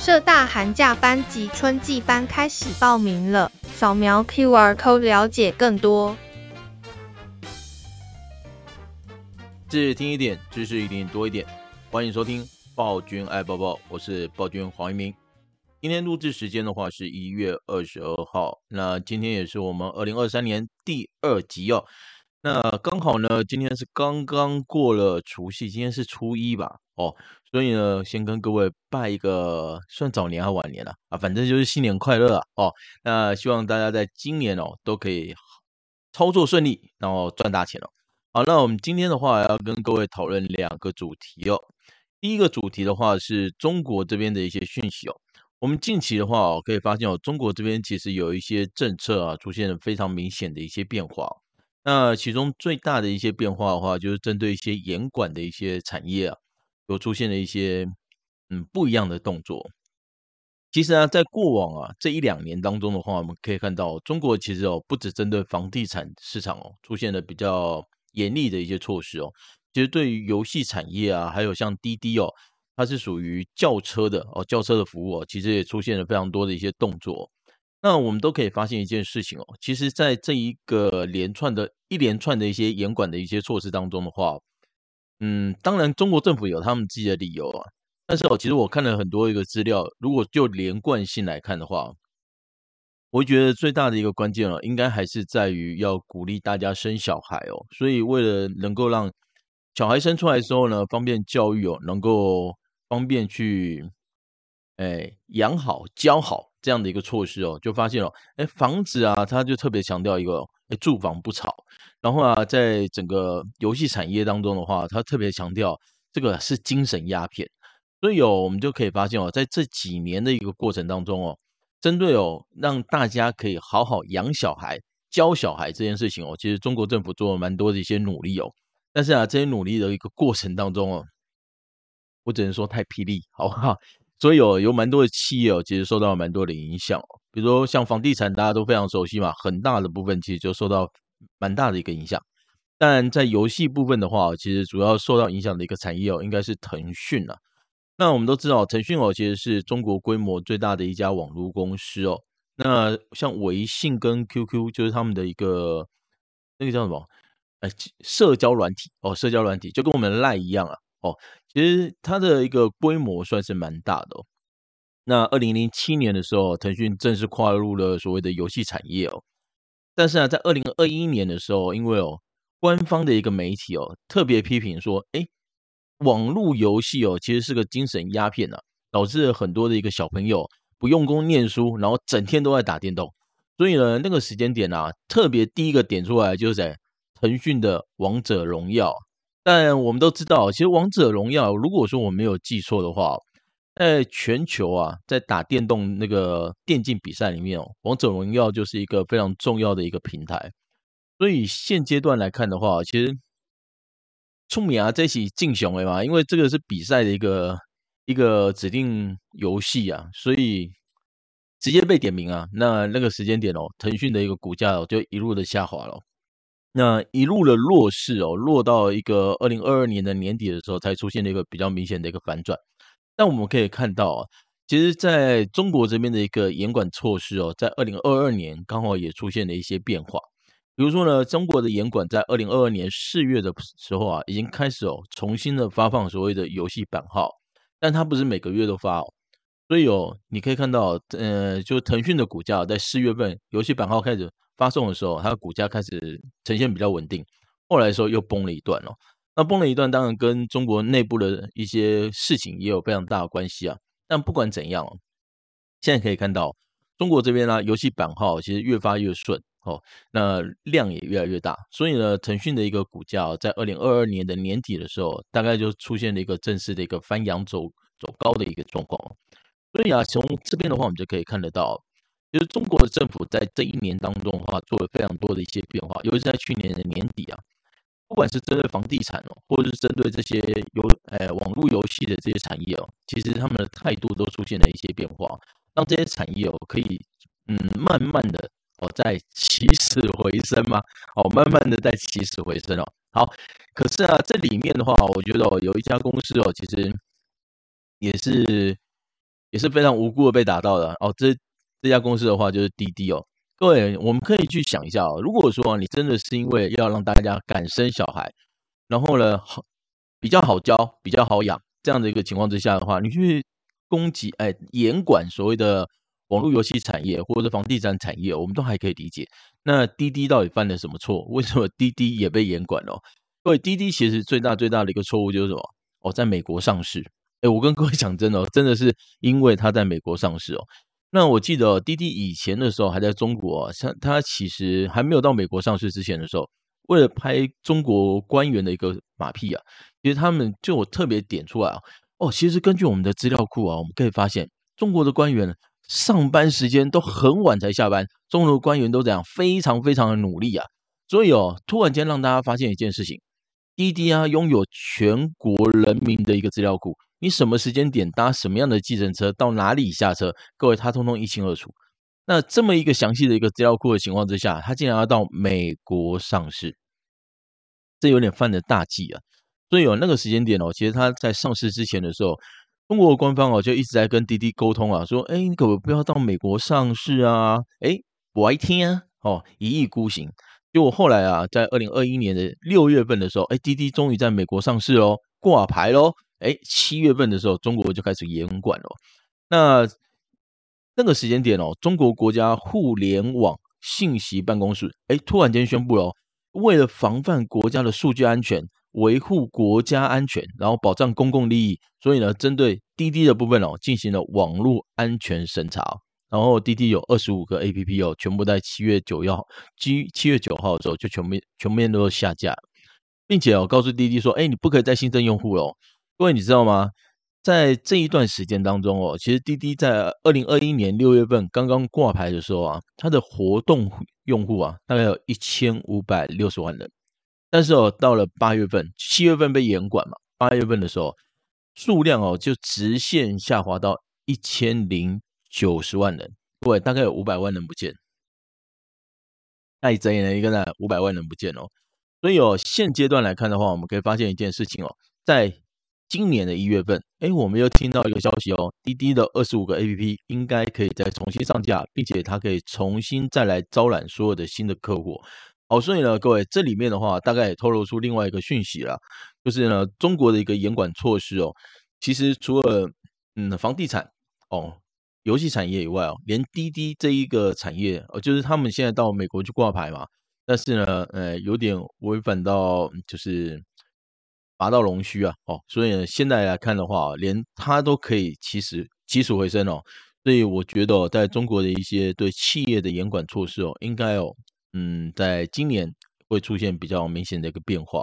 社大寒假班及春季班开始报名了，扫描 QR Code 了解更多。知识听一点，知识一定多一点。欢迎收听暴君爱抱抱，我是暴君黄一鸣。今天录制时间的话是一月二十二号，那今天也是我们二零二三年第二集哦。那刚好呢，今天是刚刚过了除夕，今天是初一吧？哦，所以呢，先跟各位拜一个算早年还晚年了啊，反正就是新年快乐啊！哦，那希望大家在今年哦都可以操作顺利，然后赚大钱哦。好，那我们今天的话要跟各位讨论两个主题哦。第一个主题的话是中国这边的一些讯息哦。我们近期的话哦，可以发现哦，中国这边其实有一些政策啊，出现了非常明显的一些变化。那其中最大的一些变化的话，就是针对一些严管的一些产业啊，有出现了一些嗯不一样的动作。其实啊，在过往啊这一两年当中的话，我们可以看到，中国其实哦不只针对房地产市场哦出现了比较严厉的一些措施哦，其实对于游戏产业啊，还有像滴滴哦，它是属于轿车的哦，轿车的服务哦，其实也出现了非常多的一些动作。那我们都可以发现一件事情哦，其实，在这一个连串的一连串的一些严管的一些措施当中的话，嗯，当然中国政府有他们自己的理由啊，但是哦，其实我看了很多一个资料，如果就连贯性来看的话，我觉得最大的一个关键哦，应该还是在于要鼓励大家生小孩哦，所以为了能够让小孩生出来的时候呢，方便教育哦，能够方便去，哎，养好教好。这样的一个措施哦，就发现了，哎，房子啊，他就特别强调一个，哎，住房不炒。然后啊，在整个游戏产业当中的话，他特别强调这个是精神鸦片。所以哦，我们就可以发现哦，在这几年的一个过程当中哦，针对哦，让大家可以好好养小孩、教小孩这件事情哦，其实中国政府做了蛮多的一些努力哦。但是啊，这些努力的一个过程当中哦，我只能说太霹雳，好不好？所以有有蛮多的企业哦其实受到蛮多的影响，比如说像房地产，大家都非常熟悉嘛，很大的部分其实就受到蛮大的一个影响。但在游戏部分的话，其实主要受到影响的一个产业哦，应该是腾讯了。那我们都知道，腾讯哦，其实是中国规模最大的一家网络公司哦。那像微信跟 QQ 就是他们的一个那个叫什么？哎，社交软体哦，社交软体就跟我们的 LINE 一样啊。哦，其实它的一个规模算是蛮大的哦。那二零零七年的时候，腾讯正式跨入了所谓的游戏产业哦。但是啊，在二零二一年的时候，因为哦，官方的一个媒体哦，特别批评说，哎，网络游戏哦，其实是个精神鸦片呐，导致很多的一个小朋友不用功念书，然后整天都在打电动。所以呢，那个时间点啊，特别第一个点出来就是在腾讯的《王者荣耀》。但我们都知道，其实《王者荣耀》如果说我没有记错的话，在全球啊，在打电动那个电竞比赛里面哦，《王者荣耀》就是一个非常重要的一个平台。所以现阶段来看的话，其实聪明啊，这起竞雄的嘛，因为这个是比赛的一个一个指定游戏啊，所以直接被点名啊。那那个时间点哦，腾讯的一个股价哦，就一路的下滑了。那一路的弱势哦，落到一个二零二二年的年底的时候，才出现了一个比较明显的一个反转。但我们可以看到啊，其实在中国这边的一个严管措施哦，在二零二二年刚好也出现了一些变化。比如说呢，中国的严管在二零二二年四月的时候啊，已经开始哦，重新的发放所谓的游戏版号，但它不是每个月都发哦。所以哦，你可以看到，呃，就腾讯的股价在四月份游戏版号开始。发送的时候，它的股价开始呈现比较稳定，后来的时候又崩了一段哦。那崩了一段，当然跟中国内部的一些事情也有非常大的关系啊。但不管怎样，现在可以看到中国这边呢，游戏版号其实越发越顺哦，那量也越来越大。所以呢，腾讯的一个股价在二零二二年的年底的时候，大概就出现了一个正式的一个翻扬走走高的一个状况。所以啊，从这边的话，我们就可以看得到。就是中国的政府在这一年当中的话，做了非常多的一些变化，尤其在去年的年底啊，不管是针对房地产哦，或者是针对这些游诶网络游戏的这些产业哦，其实他们的态度都出现了一些变化，让这些产业哦可以嗯慢慢的哦在起死回生嘛，哦慢慢的在起死回生哦。好，可是啊这里面的话，我觉得哦有一家公司哦，其实也是。也是非常无辜的被打到的哦。这这家公司的话就是滴滴哦。各位，我们可以去想一下哦，如果说你真的是因为要让大家敢生小孩，然后呢，好比较好教、比较好养这样的一个情况之下的话，你去攻击哎严管所谓的网络游戏产业或者房地产产业，我们都还可以理解。那滴滴到底犯了什么错？为什么滴滴也被严管了？各位，滴滴其实最大最大的一个错误就是什么？哦，在美国上市。哎，我跟各位讲真的哦，真的是因为它在美国上市哦。那我记得，滴滴以前的时候还在中国哦，像它其实还没有到美国上市之前的时候，为了拍中国官员的一个马屁啊，其实他们就我特别点出来啊。哦，其实根据我们的资料库啊，我们可以发现中国的官员上班时间都很晚才下班，中国的官员都这样非常非常的努力啊。所以哦，突然间让大家发现一件事情。滴滴啊，拥有全国人民的一个资料库，你什么时间点搭什么样的计程车，到哪里下车，各位他通通一清二楚。那这么一个详细的一个资料库的情况之下，他竟然要到美国上市，这有点犯了大忌啊。所以有那个时间点哦，其实他在上市之前的时候，中国官方哦就一直在跟滴滴沟通啊，说，哎，你可不可以不要到美国上市啊，哎，我爱听啊，哦，一意孤行。结果后来啊，在二零二一年的六月份的时候，哎，滴滴终于在美国上市喽，挂牌喽。哎，七月份的时候，中国就开始严管了。那那个时间点哦，中国国家互联网信息办公室哎，突然间宣布了，为了防范国家的数据安全，维护国家安全，然后保障公共利益，所以呢，针对滴滴的部分哦，进行了网络安全审查。然后滴滴有二十五个 APP 哦，全部在七月九号，七七月九号的时候就全面全面都下架，并且我告诉滴滴说，哎，你不可以再新增用户了。各位你知道吗？在这一段时间当中哦，其实滴滴在二零二一年六月份刚刚挂牌的时候啊，它的活动用户啊大概有一千五百六十万人，但是哦，到了八月份，七月份被严管嘛，八月份的时候数量哦就直线下滑到一千零。九十万人，各位大概有五百万人不见，太贼了一个呢，五百万人不见哦。所以哦，现阶段来看的话，我们可以发现一件事情哦，在今年的一月份，哎，我们又听到一个消息哦，滴滴的二十五个 APP 应该可以再重新上架，并且它可以重新再来招揽所有的新的客户。好，所以呢，各位这里面的话，大概也透露出另外一个讯息了，就是呢，中国的一个严管措施哦，其实除了嗯房地产哦。游戏产业以外哦，连滴滴这一个产业哦，就是他们现在到美国去挂牌嘛，但是呢，呃，有点违反到就是拔到龙须啊，哦，所以呢，现在来看的话，连它都可以起死起死回生哦，所以我觉得，在中国的一些对企业的严管措施哦，应该哦，嗯，在今年会出现比较明显的一个变化。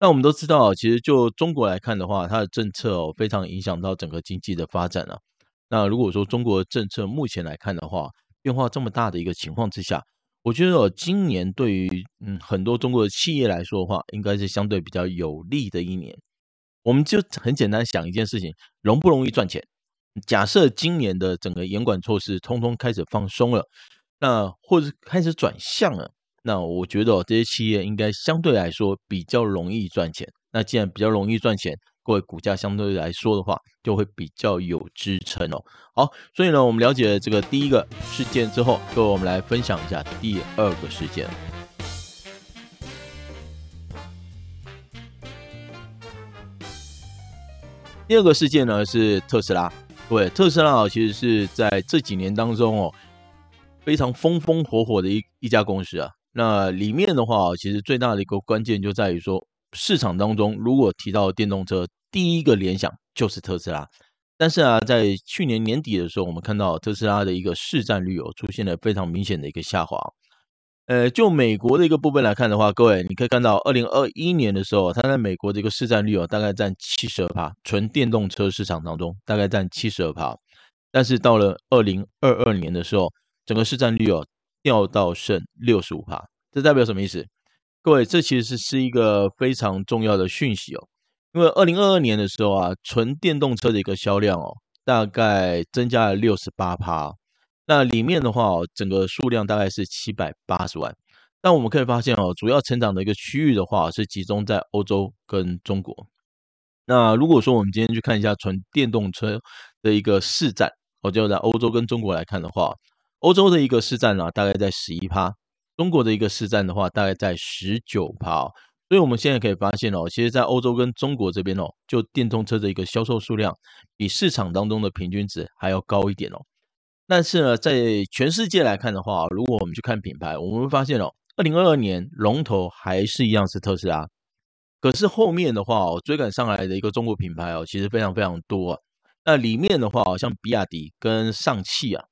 那我们都知道，其实就中国来看的话，它的政策哦，非常影响到整个经济的发展啊。那如果说中国政策目前来看的话，变化这么大的一个情况之下，我觉得今年对于嗯很多中国的企业来说的话，应该是相对比较有利的一年。我们就很简单想一件事情，容不容易赚钱？假设今年的整个严管措施通通开始放松了，那或者开始转向了，那我觉得这些企业应该相对来说比较容易赚钱。那既然比较容易赚钱，各位股价相对来说的话，就会比较有支撑哦。好，所以呢，我们了解了这个第一个事件之后，各位我们来分享一下第二个事件。第二个事件呢是特斯拉，各位，特斯拉其实是在这几年当中哦，非常风风火火的一一家公司啊。那里面的话，其实最大的一个关键就在于说，市场当中如果提到电动车，第一个联想就是特斯拉，但是啊，在去年年底的时候，我们看到特斯拉的一个市占率哦，出现了非常明显的一个下滑。呃，就美国的一个部分来看的话，各位你可以看到，二零二一年的时候，它在美国的一个市占率哦，大概占七十二趴，纯电动车市场当中大概占七十二趴。但是到了二零二二年的时候，整个市占率哦掉到剩六十五趴，这代表什么意思？各位，这其实是一个非常重要的讯息哦。因为二零二二年的时候啊，纯电动车的一个销量哦，大概增加了六十八趴。那里面的话哦，整个数量大概是七百八十万。但我们可以发现哦，主要成长的一个区域的话是集中在欧洲跟中国。那如果说我们今天去看一下纯电动车的一个市占，我就在欧洲跟中国来看的话，欧洲的一个市占呢，大概在十一趴，中国的一个市占的话，大概在十九趴。所以我们现在可以发现哦，其实，在欧洲跟中国这边哦，就电动车的一个销售数量，比市场当中的平均值还要高一点哦。但是呢，在全世界来看的话，如果我们去看品牌，我们会发现哦，二零二二年龙头还是一样是特斯拉。可是后面的话哦，追赶上来的一个中国品牌哦，其实非常非常多。那里面的话，好像比亚迪跟上汽啊，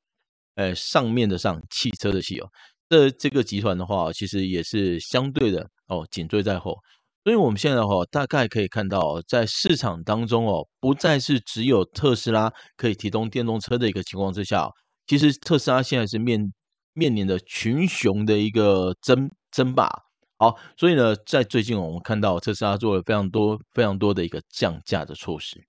哎，上面的上汽车的汽哦，这这个集团的话，其实也是相对的哦，紧追在后。所以我们现在的话，大概可以看到，在市场当中哦，不再是只有特斯拉可以提供电动车的一个情况之下，其实特斯拉现在是面面临着群雄的一个争争霸。好，所以呢，在最近我们看到特斯拉做了非常多、非常多的一个降价的措施。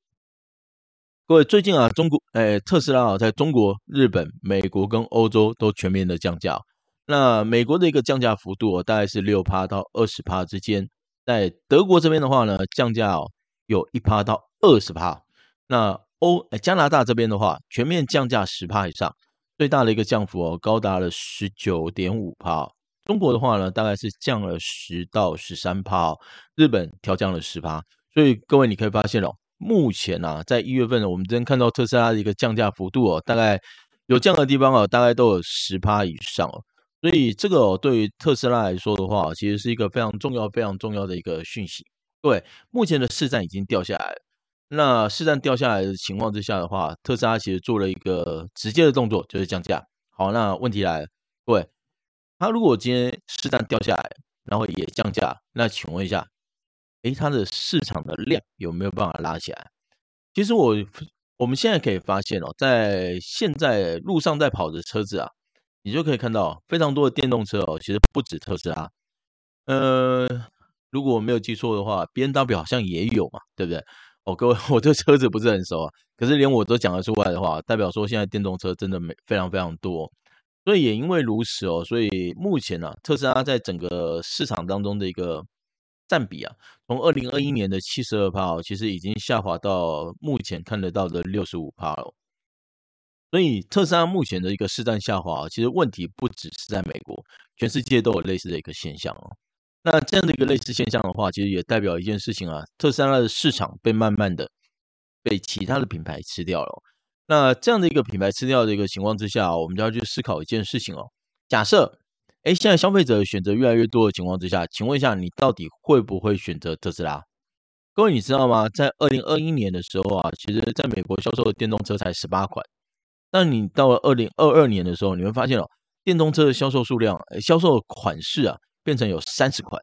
各位，最近啊，中国诶，特斯拉啊，在中国、日本、美国跟欧洲都全面的降价。那美国的一个降价幅度哦大概是六趴到二十趴之间。在德国这边的话呢，降价哦有一趴到二十趴。那欧诶加拿大这边的话，全面降价十趴以上，最大的一个降幅哦高达了十九点五趴。中国的话呢，大概是降了十到十三趴，日本调降了十趴，所以各位你可以发现哦，目前啊，在一月份呢，我们真看到特斯拉的一个降价幅度哦，大概有降的地方哦，大概都有十趴以上哦，所以这个哦，对于特斯拉来说的话，其实是一个非常重要、非常重要的一个讯息。各位，目前的市占已经掉下来了，那市占掉下来的情况之下的话，特斯拉其实做了一个直接的动作，就是降价。好，那问题来了，各位。它如果今天市占掉下来，然后也降价，那请问一下，诶，它的市场的量有没有办法拉起来？其实我我们现在可以发现哦，在现在路上在跑的车子啊，你就可以看到非常多的电动车哦，其实不止特斯拉，呃，如果我没有记错的话，BMW 好像也有嘛，对不对？哦，各位，我对车子不是很熟啊，可是连我都讲得出来的话，代表说现在电动车真的没非常非常多。所以也因为如此哦，所以目前呢、啊，特斯拉在整个市场当中的一个占比啊，从二零二一年的七十二趴哦，其实已经下滑到目前看得到的六十五趴了。所以特斯拉目前的一个市占下滑，其实问题不只是在美国，全世界都有类似的一个现象哦。那这样的一个类似现象的话，其实也代表一件事情啊，特斯拉的市场被慢慢的被其他的品牌吃掉了。那这样的一个品牌吃掉的一个情况之下，我们就要去思考一件事情哦。假设，哎，现在消费者选择越来越多的情况之下，请问一下，你到底会不会选择特斯拉？各位，你知道吗？在二零二一年的时候啊，其实在美国销售的电动车才十八款，但你到了二零二二年的时候，你会发现哦，电动车的销售数量，销售款式啊，变成有三十款。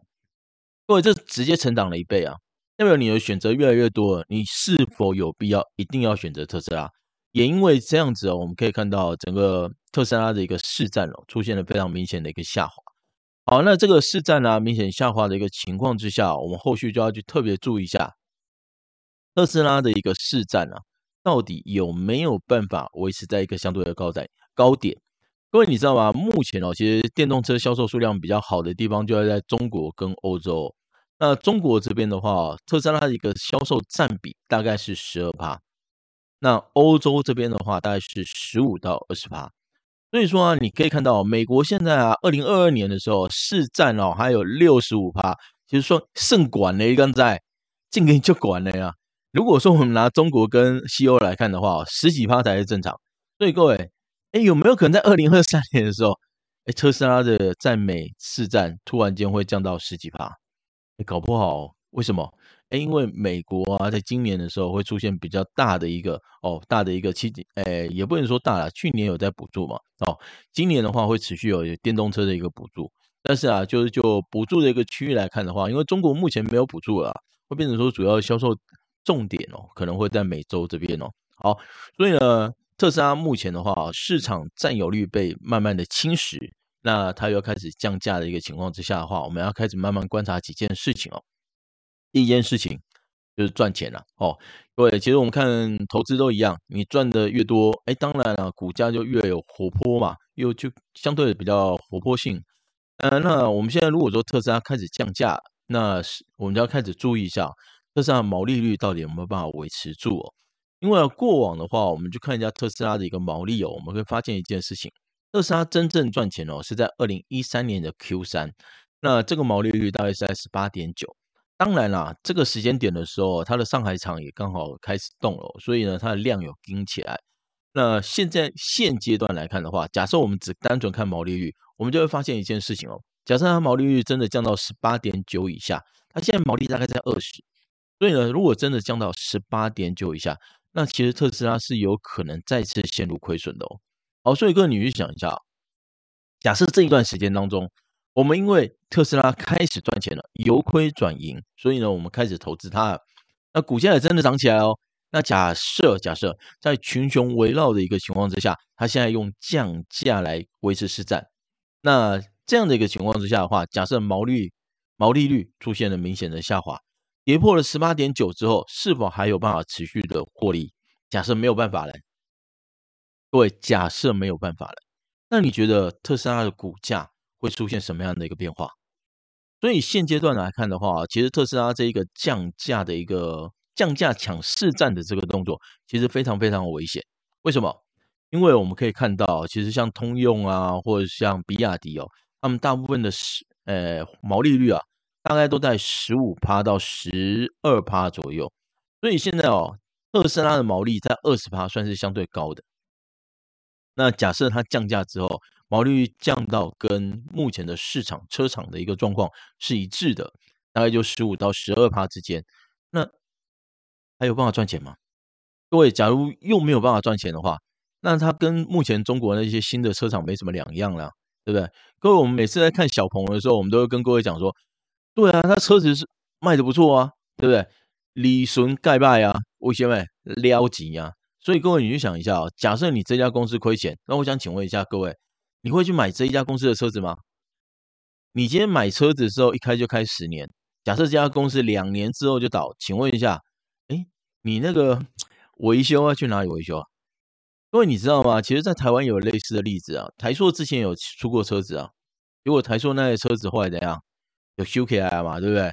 各位，这直接成长了一倍啊！代表你的选择越来越多了，你是否有必要一定要选择特斯拉？也因为这样子哦，我们可以看到整个特斯拉的一个市占哦，出现了非常明显的一个下滑。好，那这个市占呢，明显下滑的一个情况之下，我们后续就要去特别注意一下特斯拉的一个市占啊，到底有没有办法维持在一个相对的高在高点？各位你知道吗？目前哦，其实电动车销售数量比较好的地方就要在中国跟欧洲。那中国这边的话，特斯拉的一个销售占比大概是十二趴。那欧洲这边的话，大概是十五到二十趴，所以说啊，你可以看到美国现在啊，二零二二年的时候市占哦还有六十五趴，其实说胜管了，刚才 进给你就管了呀。如果说我们拿中国跟西欧来看的话，十几趴才是正常。所以各位，哎，有没有可能在二零二三年的时候，哎，特斯拉的在美市占突然间会降到十几趴？搞不好为什么？诶，因为美国啊，在今年的时候会出现比较大的一个哦，大的一个期，诶，也不能说大了，去年有在补助嘛，哦，今年的话会持续有电动车的一个补助，但是啊，就是就补助的一个区域来看的话，因为中国目前没有补助了，会变成说主要销售重点哦，可能会在美洲这边哦，好，所以呢，特斯拉目前的话，市场占有率被慢慢的侵蚀，那它又开始降价的一个情况之下的话，我们要开始慢慢观察几件事情哦。第一件事情就是赚钱了哦，各位，其实我们看投资都一样，你赚的越多，哎，当然了，股价就越有活泼嘛，又就相对的比较活泼性。呃，那我们现在如果说特斯拉开始降价，那是我们就要开始注意一下，特斯拉毛利率到底有没有办法维持住哦？因为过往的话，我们就看一下特斯拉的一个毛利哦，我们会发现一件事情：特斯拉真正赚钱哦，是在二零一三年的 Q 三，那这个毛利率大概是在十八点九。当然啦，这个时间点的时候，它的上海厂也刚好开始动了，所以呢，它的量有跟起来。那现在现阶段来看的话，假设我们只单纯看毛利率，我们就会发现一件事情哦。假设它毛利率真的降到十八点九以下，它现在毛利大概在二十，所以呢，如果真的降到十八点九以下，那其实特斯拉是有可能再次陷入亏损的哦。好，所以各位你去想一下，假设这一段时间当中，我们因为特斯拉开始赚钱了，由亏转盈，所以呢，我们开始投资它，那股价也真的涨起来哦。那假设假设在群雄围绕的一个情况之下，它现在用降价来维持市占，那。这样的一个情况之下的话，假设毛利毛利率出现了明显的下滑，跌破了十八点九之后，是否还有办法持续的获利？假设没有办法了，各位，假设没有办法了，那你觉得特斯拉的股价会出现什么样的一个变化？所以现阶段来看的话，其实特斯拉这一个降价的一个降价抢市占的这个动作，其实非常非常危险。为什么？因为我们可以看到，其实像通用啊，或者像比亚迪哦。他们大部分的十呃毛利率啊，大概都在十五趴到十二趴左右，所以现在哦，特斯拉的毛利在二十趴算是相对高的。那假设它降价之后，毛利率降到跟目前的市场车厂的一个状况是一致的，大概就十五到十二趴之间，那还有办法赚钱吗？各位，假如又没有办法赚钱的话，那它跟目前中国那些新的车厂没什么两样了。对不对？各位，我们每次在看小鹏的时候，我们都会跟各位讲说，对啊，他车子是卖的不错啊，对不对？李顺盖拜啊，为什么撩急啊？所以各位，你去想一下啊，假设你这家公司亏钱，那我想请问一下各位，你会去买这一家公司的车子吗？你今天买车子的时候一开就开十年，假设这家公司两年之后就倒，请问一下，哎，你那个维修要去哪里维修啊？因为你知道吗？其实，在台湾有类似的例子啊。台塑之前有出过车子啊，结果台塑那些车子后来怎样？有修起来嘛，对不对？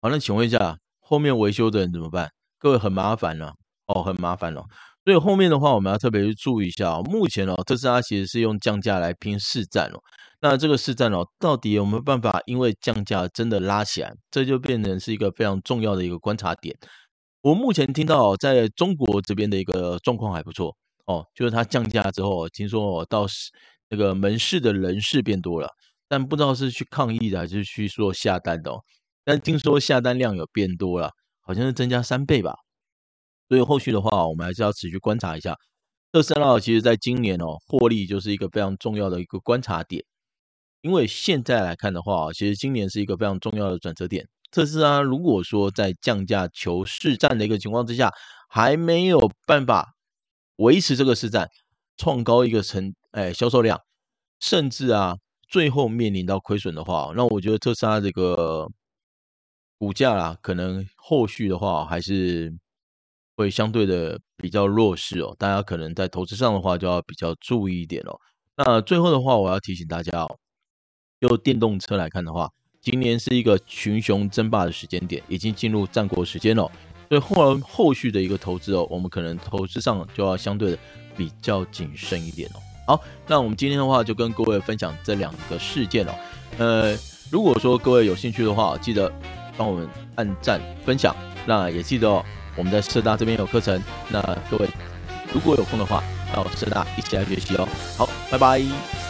好，那请问一下，后面维修的人怎么办？各位很麻烦了哦，很麻烦了。所以后面的话，我们要特别去注意一下。目前哦，特斯拉其实是用降价来拼市占哦。那这个市占哦，到底有没有办法因为降价真的拉起来？这就变成是一个非常重要的一个观察点。我目前听到在中国这边的一个状况还不错。哦，就是它降价之后，听说哦，到那个门市的人士变多了，但不知道是去抗议的还是去说下单的。但听说下单量有变多了，好像是增加三倍吧。所以后续的话，我们还是要持续观察一下。特斯拉其实在今年哦，获利就是一个非常重要的一个观察点。因为现在来看的话，其实今年是一个非常重要的转折点。特斯拉如果说在降价求市占的一个情况之下，还没有办法。维持这个市占，创高一个成哎销售量，甚至啊最后面临到亏损的话，那我觉得特斯拉这个股价啊，可能后续的话还是会相对的比较弱势哦。大家可能在投资上的话就要比较注意一点哦。那最后的话，我要提醒大家哦，就电动车来看的话，今年是一个群雄争霸的时间点，已经进入战国时间了。所以后后续的一个投资哦，我们可能投资上就要相对的比较谨慎一点哦。好，那我们今天的话就跟各位分享这两个事件哦。呃，如果说各位有兴趣的话，记得帮我们按赞分享。那也记得哦，我们在社大这边有课程。那各位如果有空的话，到社大一起来学习哦。好，拜拜。